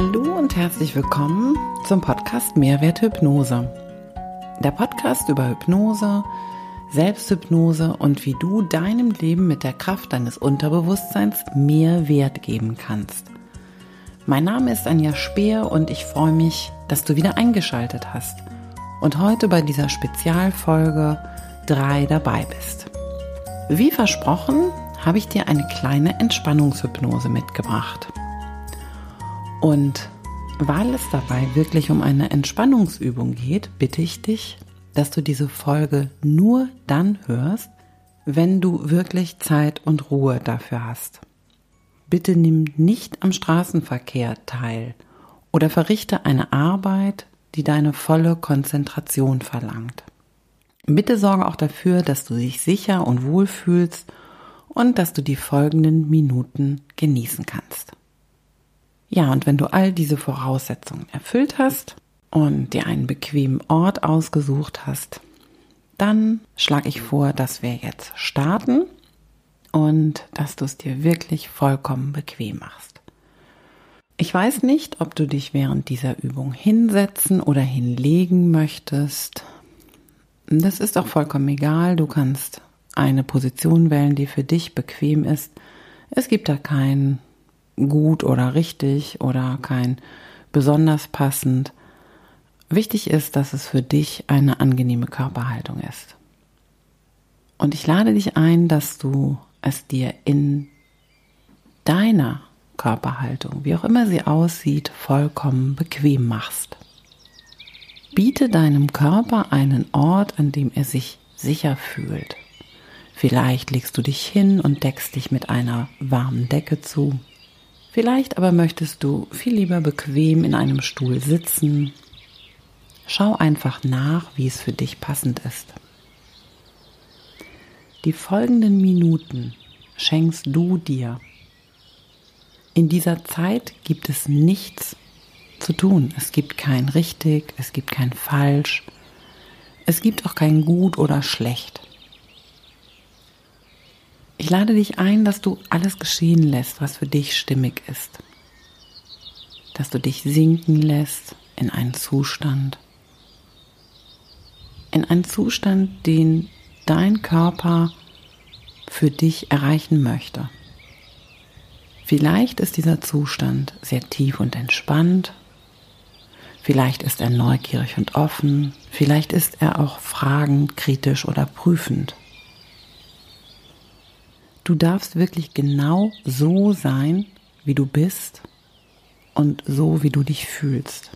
Hallo und herzlich willkommen zum Podcast Mehrwert Hypnose. Der Podcast über Hypnose, Selbsthypnose und wie du deinem Leben mit der Kraft deines Unterbewusstseins mehr Wert geben kannst. Mein Name ist Anja Speer und ich freue mich, dass du wieder eingeschaltet hast und heute bei dieser Spezialfolge 3 dabei bist. Wie versprochen habe ich dir eine kleine Entspannungshypnose mitgebracht. Und weil es dabei wirklich um eine Entspannungsübung geht, bitte ich dich, dass du diese Folge nur dann hörst, wenn du wirklich Zeit und Ruhe dafür hast. Bitte nimm nicht am Straßenverkehr teil oder verrichte eine Arbeit, die deine volle Konzentration verlangt. Bitte sorge auch dafür, dass du dich sicher und wohl fühlst und dass du die folgenden Minuten genießen kannst. Ja, und wenn du all diese Voraussetzungen erfüllt hast und dir einen bequemen Ort ausgesucht hast, dann schlage ich vor, dass wir jetzt starten und dass du es dir wirklich vollkommen bequem machst. Ich weiß nicht, ob du dich während dieser Übung hinsetzen oder hinlegen möchtest. Das ist auch vollkommen egal. Du kannst eine Position wählen, die für dich bequem ist. Es gibt da kein gut oder richtig oder kein besonders passend. Wichtig ist, dass es für dich eine angenehme Körperhaltung ist. Und ich lade dich ein, dass du es dir in deiner Körperhaltung, wie auch immer sie aussieht, vollkommen bequem machst. Biete deinem Körper einen Ort, an dem er sich sicher fühlt. Vielleicht legst du dich hin und deckst dich mit einer warmen Decke zu. Vielleicht aber möchtest du viel lieber bequem in einem Stuhl sitzen. Schau einfach nach, wie es für dich passend ist. Die folgenden Minuten schenkst du dir. In dieser Zeit gibt es nichts zu tun. Es gibt kein richtig, es gibt kein falsch, es gibt auch kein gut oder schlecht. Ich lade dich ein, dass du alles geschehen lässt, was für dich stimmig ist. Dass du dich sinken lässt in einen Zustand. In einen Zustand, den dein Körper für dich erreichen möchte. Vielleicht ist dieser Zustand sehr tief und entspannt. Vielleicht ist er neugierig und offen. Vielleicht ist er auch fragend, kritisch oder prüfend. Du darfst wirklich genau so sein, wie du bist und so, wie du dich fühlst.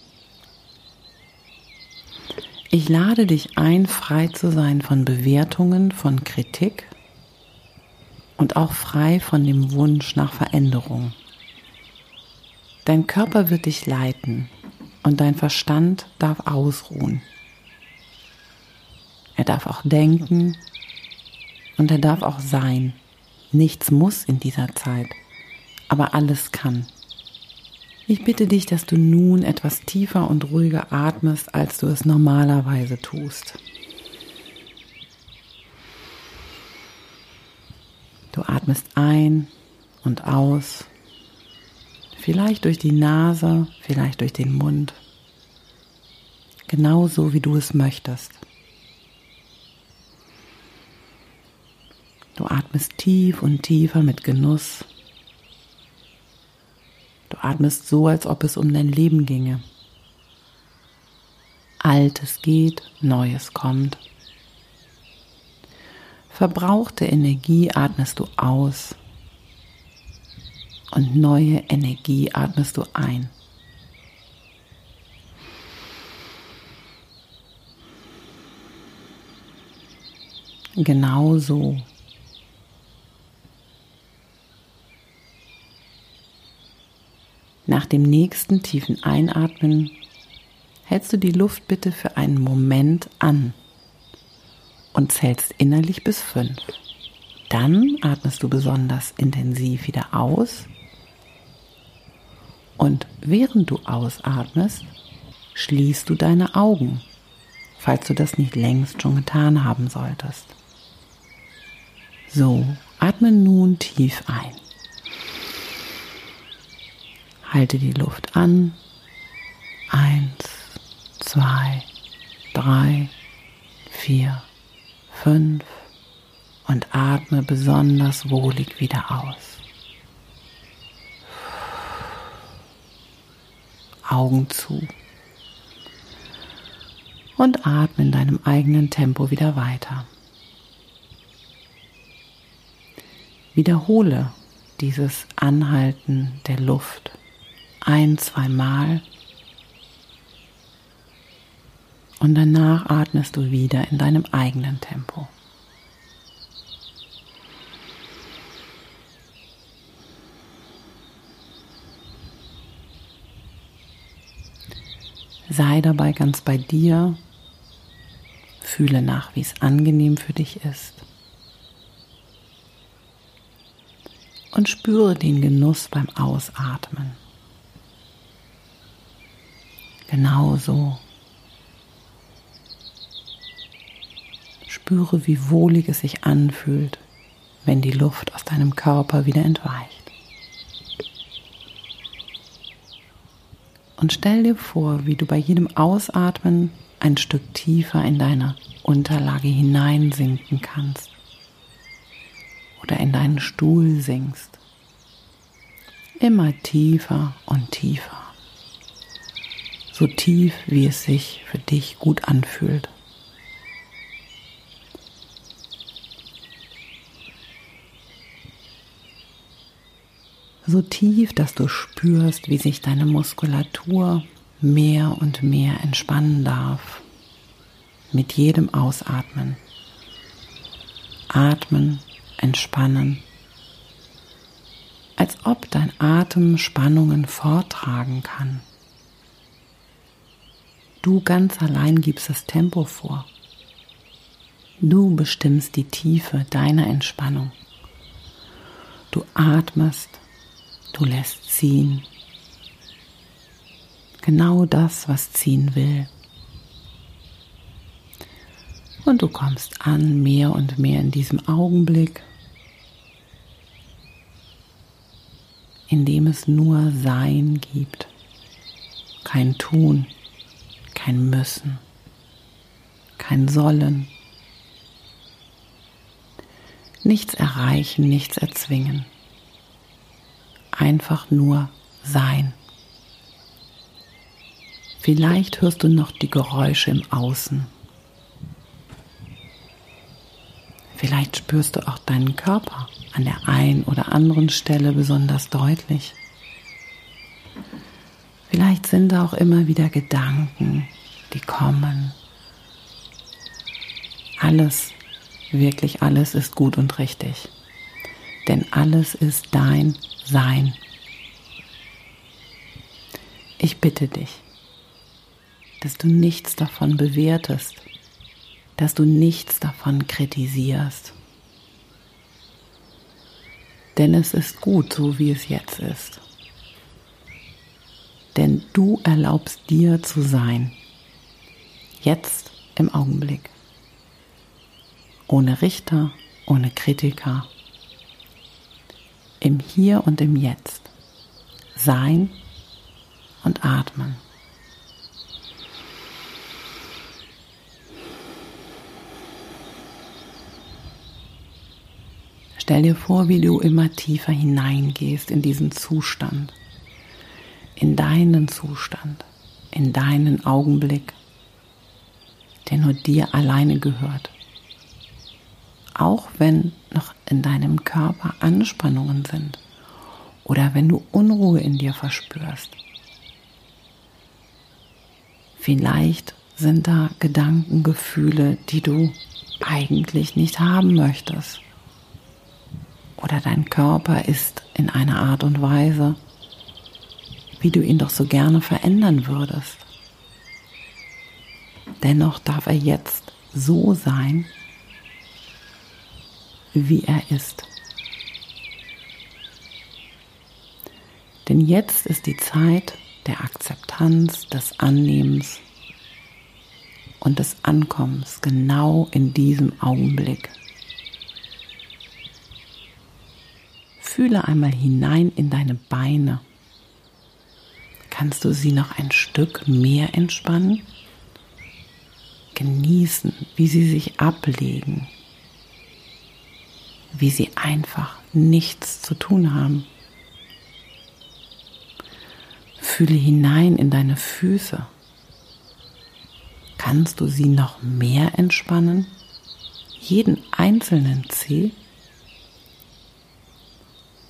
Ich lade dich ein, frei zu sein von Bewertungen, von Kritik und auch frei von dem Wunsch nach Veränderung. Dein Körper wird dich leiten und dein Verstand darf ausruhen. Er darf auch denken und er darf auch sein. Nichts muss in dieser Zeit, aber alles kann. Ich bitte dich, dass du nun etwas tiefer und ruhiger atmest, als du es normalerweise tust. Du atmest ein und aus, vielleicht durch die Nase, vielleicht durch den Mund, genauso wie du es möchtest. Du atmest tief und tiefer mit Genuss. Du atmest so, als ob es um dein Leben ginge. Altes geht, Neues kommt. Verbrauchte Energie atmest du aus und neue Energie atmest du ein. Genau so Nach dem nächsten tiefen Einatmen hältst du die Luft bitte für einen Moment an und zählst innerlich bis fünf. Dann atmest du besonders intensiv wieder aus und während du ausatmest, schließt du deine Augen, falls du das nicht längst schon getan haben solltest. So, atme nun tief ein. Halte die Luft an. Eins, zwei, drei, vier, fünf und atme besonders wohlig wieder aus. Augen zu und atme in deinem eigenen Tempo wieder weiter. Wiederhole dieses Anhalten der Luft ein, zwei Mal und danach atmest du wieder in deinem eigenen Tempo. Sei dabei ganz bei dir, fühle nach, wie es angenehm für dich ist. Und spüre den Genuss beim Ausatmen. Genau so. Spüre, wie wohlig es sich anfühlt, wenn die Luft aus deinem Körper wieder entweicht. Und stell dir vor, wie du bei jedem Ausatmen ein Stück tiefer in deine Unterlage hineinsinken kannst oder in deinen Stuhl sinkst. Immer tiefer und tiefer. So tief, wie es sich für dich gut anfühlt. so tief, dass du spürst, wie sich deine Muskulatur mehr und mehr entspannen darf. Mit jedem Ausatmen. Atmen, entspannen. Als ob dein Atem Spannungen vortragen kann. Du ganz allein gibst das Tempo vor. Du bestimmst die Tiefe deiner Entspannung. Du atmest Du lässt ziehen. Genau das, was ziehen will. Und du kommst an mehr und mehr in diesem Augenblick, in dem es nur Sein gibt. Kein Tun, kein Müssen, kein Sollen. Nichts erreichen, nichts erzwingen einfach nur sein. Vielleicht hörst du noch die Geräusche im Außen. Vielleicht spürst du auch deinen Körper an der einen oder anderen Stelle besonders deutlich. Vielleicht sind auch immer wieder Gedanken, die kommen. Alles, wirklich alles ist gut und richtig. Denn alles ist dein sein. Ich bitte dich, dass du nichts davon bewertest, dass du nichts davon kritisierst. Denn es ist gut, so wie es jetzt ist. Du erlaubst dir zu sein, jetzt im Augenblick, ohne Richter, ohne Kritiker, im Hier und im Jetzt. Sein und atmen. Stell dir vor, wie du immer tiefer hineingehst in diesen Zustand, in deinen Zustand, in deinen Augenblick, der nur dir alleine gehört auch wenn noch in deinem Körper Anspannungen sind oder wenn du Unruhe in dir verspürst. Vielleicht sind da Gedanken, Gefühle, die du eigentlich nicht haben möchtest. Oder dein Körper ist in einer Art und Weise, wie du ihn doch so gerne verändern würdest. Dennoch darf er jetzt so sein, wie er ist. Denn jetzt ist die Zeit der Akzeptanz, des Annehmens und des Ankommens genau in diesem Augenblick. Fühle einmal hinein in deine Beine. Kannst du sie noch ein Stück mehr entspannen? Genießen, wie sie sich ablegen, wie sie einfach nichts zu tun haben. Fühle hinein in deine Füße. Kannst du sie noch mehr entspannen? Jeden einzelnen Zeh?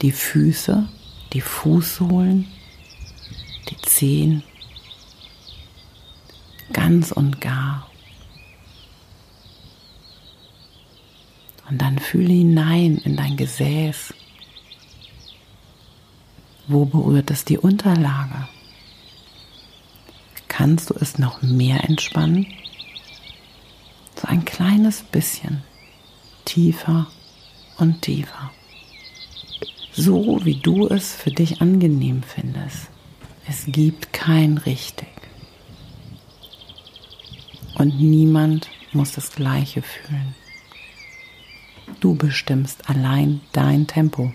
Die Füße, die Fußsohlen, die Zehen, ganz und gar. Und dann fühle hinein in dein Gesäß. Wo berührt es die Unterlage? Kannst du es noch mehr entspannen? So ein kleines bisschen tiefer und tiefer. So wie du es für dich angenehm findest. Es gibt kein richtig. Und niemand muss das Gleiche fühlen. Du bestimmst allein dein Tempo.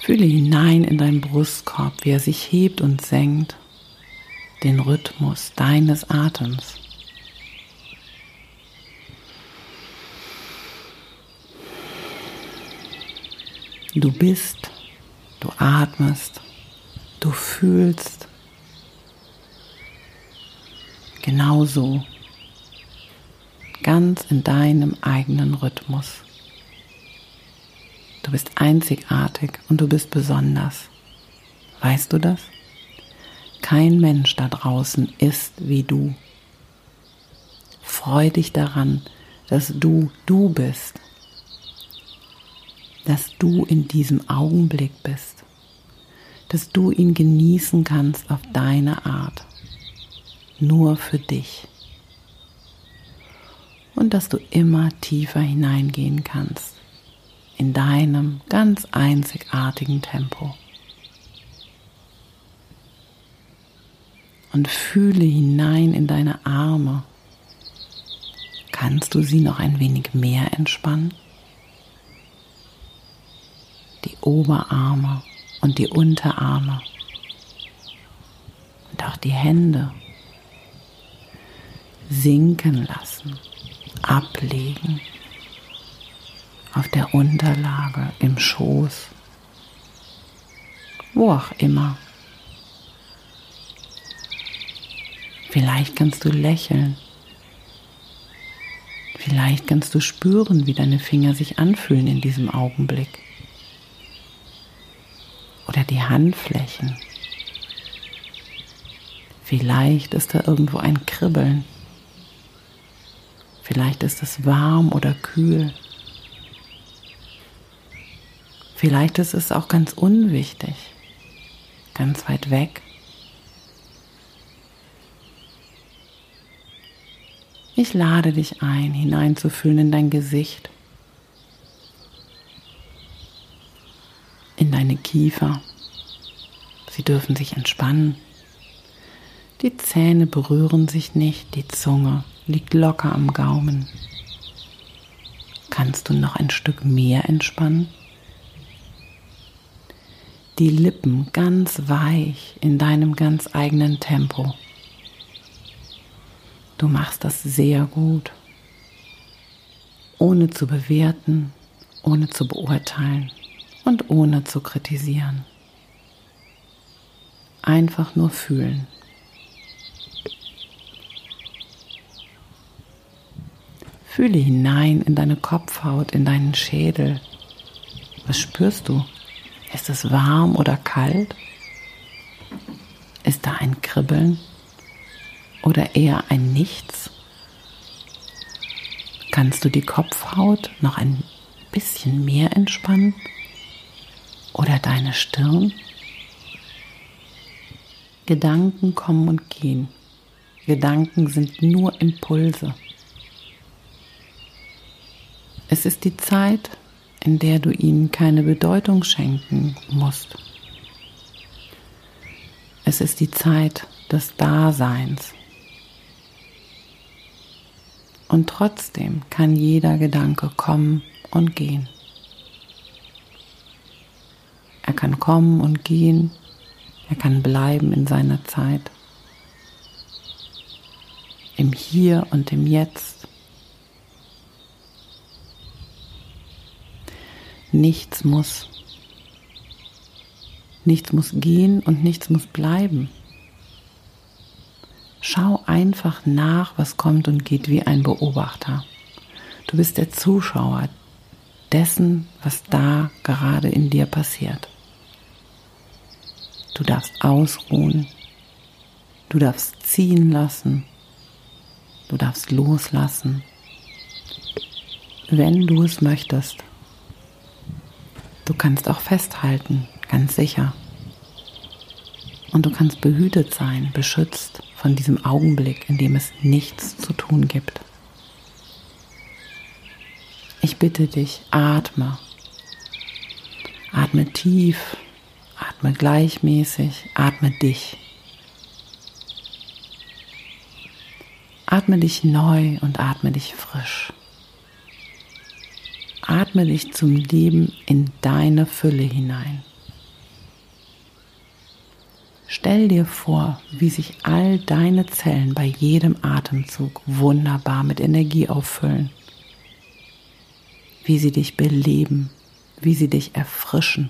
Fühle hinein in deinen Brustkorb, wie er sich hebt und senkt, den Rhythmus deines Atems. Du bist Du atmest, du fühlst genauso, ganz in deinem eigenen Rhythmus. Du bist einzigartig und du bist besonders. Weißt du das? Kein Mensch da draußen ist wie du. Freu dich daran, dass du du bist dass du in diesem Augenblick bist, dass du ihn genießen kannst auf deine Art, nur für dich und dass du immer tiefer hineingehen kannst in deinem ganz einzigartigen Tempo. Und fühle hinein in deine Arme. Kannst du sie noch ein wenig mehr entspannen? die Oberarme und die Unterarme und auch die Hände sinken lassen, ablegen auf der Unterlage, im Schoß, wo auch immer. Vielleicht kannst du lächeln. Vielleicht kannst du spüren, wie deine Finger sich anfühlen in diesem Augenblick die Handflächen. Vielleicht ist da irgendwo ein Kribbeln. Vielleicht ist es warm oder kühl. Vielleicht ist es auch ganz unwichtig, ganz weit weg. Ich lade dich ein, hineinzufühlen in dein Gesicht. in deine Kiefer. Sie dürfen sich entspannen. Die Zähne berühren sich nicht, die Zunge liegt locker am Gaumen. Kannst du noch ein Stück mehr entspannen? Die Lippen ganz weich in deinem ganz eigenen Tempo. Du machst das sehr gut, ohne zu bewerten, ohne zu beurteilen und ohne zu kritisieren. Einfach nur fühlen. Fühle hinein in deine Kopfhaut, in deinen Schädel. Was spürst du? Ist es warm oder kalt? Ist da ein Kribbeln oder eher ein Nichts? Kannst du die Kopfhaut noch ein bisschen mehr entspannen? oder deine Stirn. Gedanken kommen und gehen. Gedanken sind nur Impulse. Es ist die Zeit, in der du ihnen keine Bedeutung schenken musst. Es ist die Zeit des Daseins. Und trotzdem kann jeder Gedanke kommen und gehen. Er kann kommen und gehen. Er kann bleiben in seiner Zeit. Im Hier und im Jetzt. Nichts muss. Nichts muss gehen und nichts muss bleiben. Schau einfach nach, was kommt und geht wie ein Beobachter. Du bist der Zuschauer dessen, was da gerade in dir passiert. Du darfst ausruhen, du darfst ziehen lassen, du darfst loslassen, wenn du es möchtest. Du kannst auch festhalten, ganz sicher. Und du kannst behütet sein, beschützt von diesem Augenblick, in dem es nichts zu tun gibt. Ich bitte dich, atme. Atme tief, atme gleichmäßig, atme dich. Atme dich neu und atme dich frisch. Atme dich zum Leben in deine Fülle hinein. Stell dir vor, wie sich all deine Zellen bei jedem Atemzug wunderbar mit Energie auffüllen, wie sie dich beleben, wie sie dich erfrischen,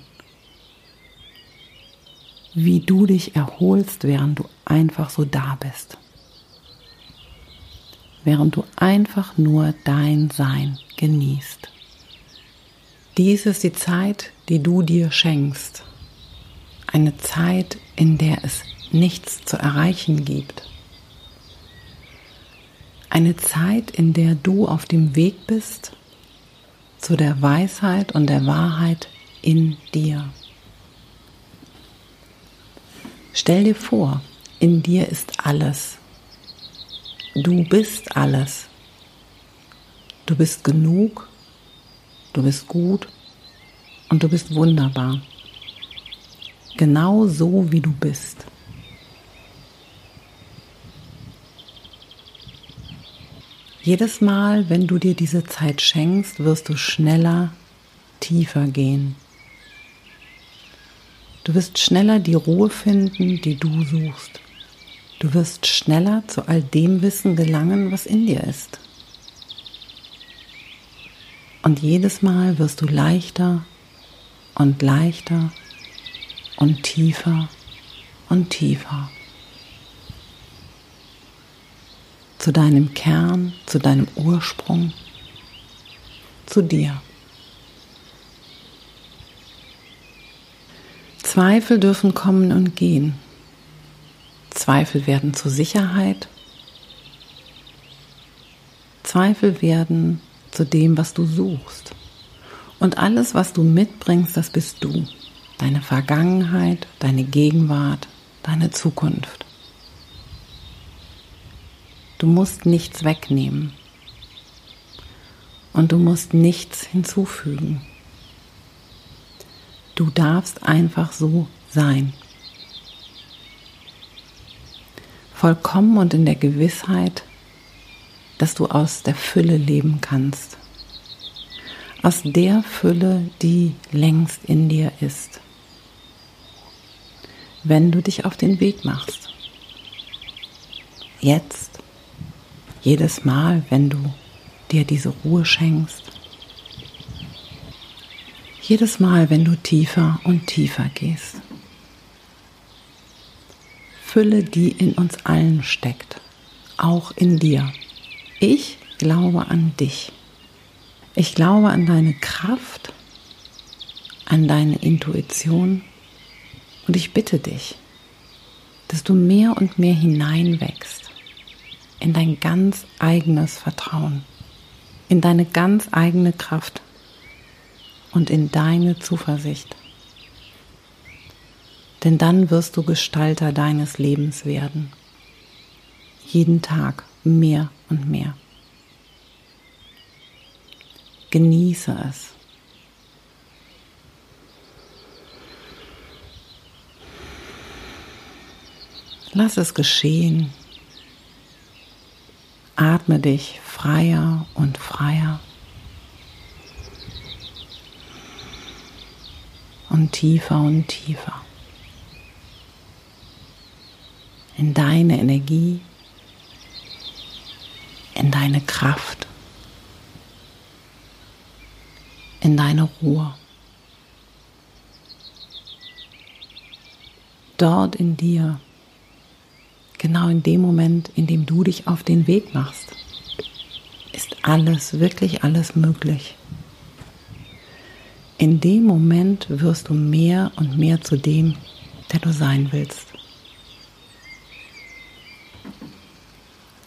wie du dich erholst, während du einfach so da bist, während du einfach nur dein Sein genießt. Dies ist die Zeit, die du dir schenkst. Eine Zeit, in der es nichts zu erreichen gibt. Eine Zeit, in der du auf dem Weg bist zu der Weisheit und der Wahrheit in dir. Stell dir vor, in dir ist alles. Du bist alles. Du bist genug du bist gut und du bist wunderbar. Genau so, wie du bist. Jedes Mal, wenn du dir diese Zeit schenkst, wirst du schneller, tiefer gehen. Du wirst schneller die Ruhe finden, die du suchst. Du wirst schneller zu all dem Wissen gelangen, was in dir ist. Und jedes Mal wirst du leichter und leichter und tiefer und tiefer. Zu deinem Kern, zu deinem Ursprung, zu dir. Zweifel dürfen kommen und gehen. Zweifel werden zur Sicherheit. Zweifel werden zu dem, was du suchst. Und alles, was du mitbringst, das bist du. Deine Vergangenheit, deine Gegenwart, deine Zukunft. Du musst nichts wegnehmen. Und du musst nichts hinzufügen. Du darfst einfach so sein. Vollkommen und in der Gewissheit, dass du aus der Fülle leben kannst. Aus der Fülle, die längst in dir ist. Wenn du dich auf den Weg machst. Jetzt, jedes Mal, wenn du dir diese Ruhe schenkst. Jedes Mal, wenn du tiefer und tiefer gehst. Fülle, die in uns allen steckt, auch in dir. Ich glaube an dich. Ich glaube an deine Kraft, an deine Intuition und ich bitte dich, dass du mehr und mehr hineinwächst in dein ganz eigenes Vertrauen, in deine ganz eigene Kraft und in deine Zuversicht. Denn dann wirst du Gestalter deines Lebens werden. Jeden Tag mehr und mehr. Genieße es. Lass es geschehen. Atme dich freier und freier. Und tiefer und tiefer in deine Energie, in deine Kraft, in deine Ruhe. Dort in dir, genau in dem Moment, in dem du dich auf den Weg machst, ist alles, wirklich alles möglich. In dem Moment wirst du mehr und mehr zu dem, der du sein willst.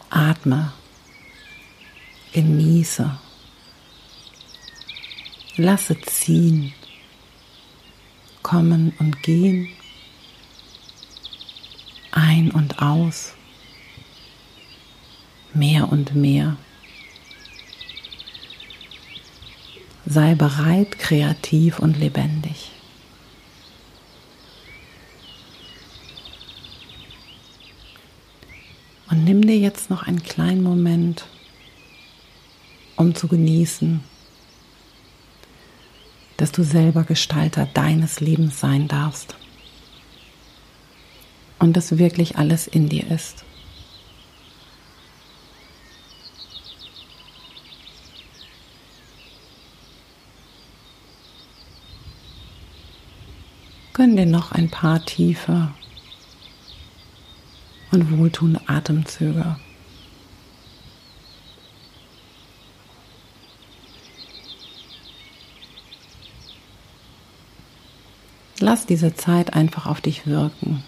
Atme, genieße, lasse ziehen, kommen und gehen, ein und aus, mehr und mehr. Sei bereit, kreativ und lebendig. Und nimm dir jetzt noch einen kleinen Moment, um zu genießen, dass du selber Gestalter deines Lebens sein darfst. Und dass wirklich alles in dir ist. Dir noch ein paar tiefe und wohltuende Atemzüge. Lass diese Zeit einfach auf dich wirken.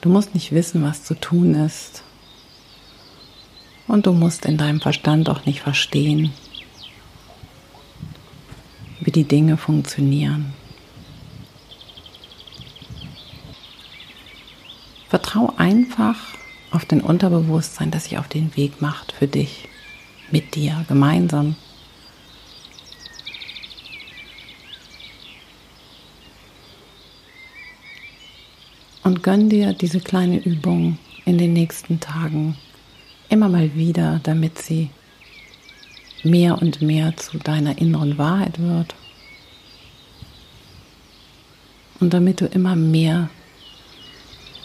Du musst nicht wissen, was zu tun ist. Und du musst in deinem Verstand auch nicht verstehen, die Dinge funktionieren. Vertrau einfach auf den Unterbewusstsein, das sich auf den Weg macht für dich, mit dir, gemeinsam. Und gönn dir diese kleine Übung in den nächsten Tagen immer mal wieder, damit sie mehr und mehr zu deiner inneren Wahrheit wird. Und damit du immer mehr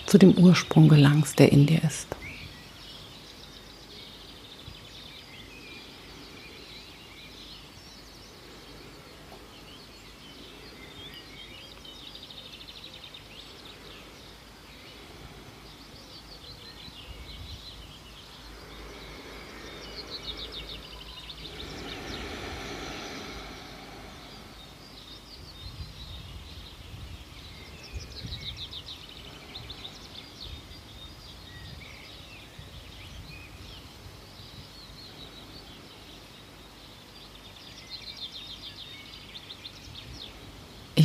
zu dem Ursprung gelangst, der in dir ist.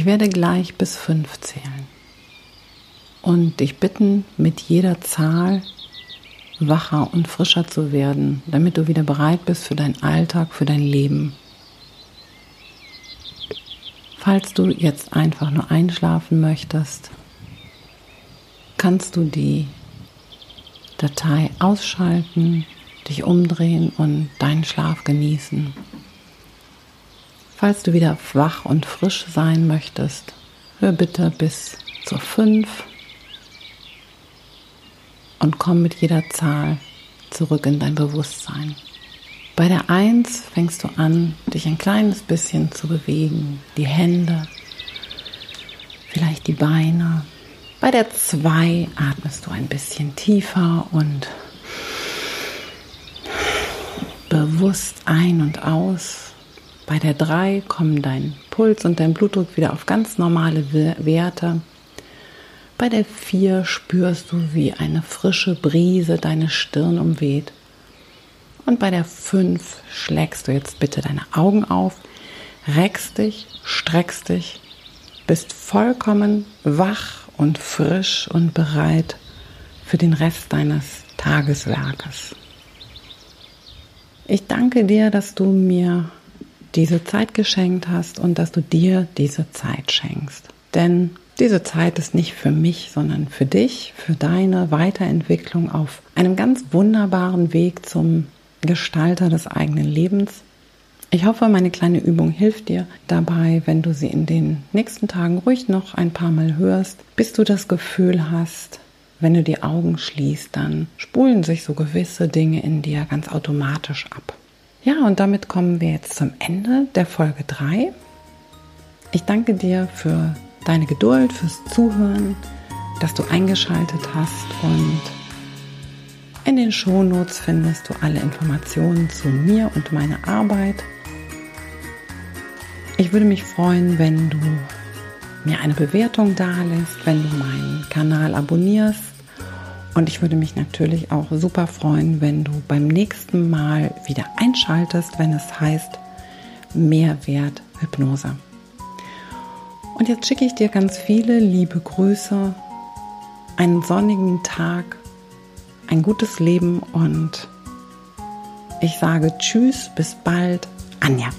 Ich werde gleich bis fünf zählen und dich bitten, mit jeder Zahl wacher und frischer zu werden, damit du wieder bereit bist für deinen Alltag, für dein Leben. Falls du jetzt einfach nur einschlafen möchtest, kannst du die Datei ausschalten, dich umdrehen und deinen Schlaf genießen. Falls du wieder wach und frisch sein möchtest, hör bitte bis zur 5 und komm mit jeder Zahl zurück in dein Bewusstsein. Bei der 1 fängst du an, dich ein kleines bisschen zu bewegen, die Hände, vielleicht die Beine. Bei der 2 atmest du ein bisschen tiefer und bewusst ein und aus. Bei der 3 kommen dein Puls und dein Blutdruck wieder auf ganz normale Werte. Bei der 4 spürst du, wie eine frische Brise deine Stirn umweht. Und bei der 5 schlägst du jetzt bitte deine Augen auf, reckst dich, streckst dich, bist vollkommen wach und frisch und bereit für den Rest deines Tageswerkes. Ich danke dir, dass du mir diese Zeit geschenkt hast und dass du dir diese Zeit schenkst. Denn diese Zeit ist nicht für mich, sondern für dich, für deine Weiterentwicklung auf einem ganz wunderbaren Weg zum Gestalter des eigenen Lebens. Ich hoffe, meine kleine Übung hilft dir dabei, wenn du sie in den nächsten Tagen ruhig noch ein paar Mal hörst, bis du das Gefühl hast, wenn du die Augen schließt, dann spulen sich so gewisse Dinge in dir ganz automatisch ab. Ja, und damit kommen wir jetzt zum Ende der Folge 3. Ich danke dir für deine Geduld, fürs Zuhören, dass du eingeschaltet hast und in den Shownotes findest du alle Informationen zu mir und meiner Arbeit. Ich würde mich freuen, wenn du mir eine Bewertung dalässt, wenn du meinen Kanal abonnierst. Und ich würde mich natürlich auch super freuen, wenn du beim nächsten Mal wieder einschaltest, wenn es heißt Mehrwert Hypnose. Und jetzt schicke ich dir ganz viele liebe Grüße, einen sonnigen Tag, ein gutes Leben und ich sage Tschüss, bis bald, Anja.